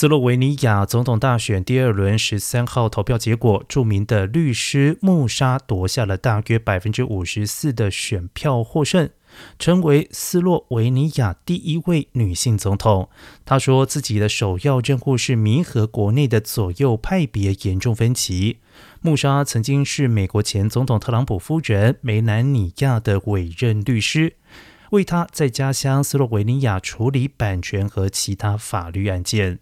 斯洛维尼亚总统大选第二轮十三号投票结果，著名的律师穆沙夺下了大约百分之五十四的选票获胜，成为斯洛维尼亚第一位女性总统。她说自己的首要任务是弥合国内的左右派别严重分歧。穆沙曾经是美国前总统特朗普夫人梅南尼亚的委任律师。为她在家乡斯洛维尼亚处理版权和其他法律案件。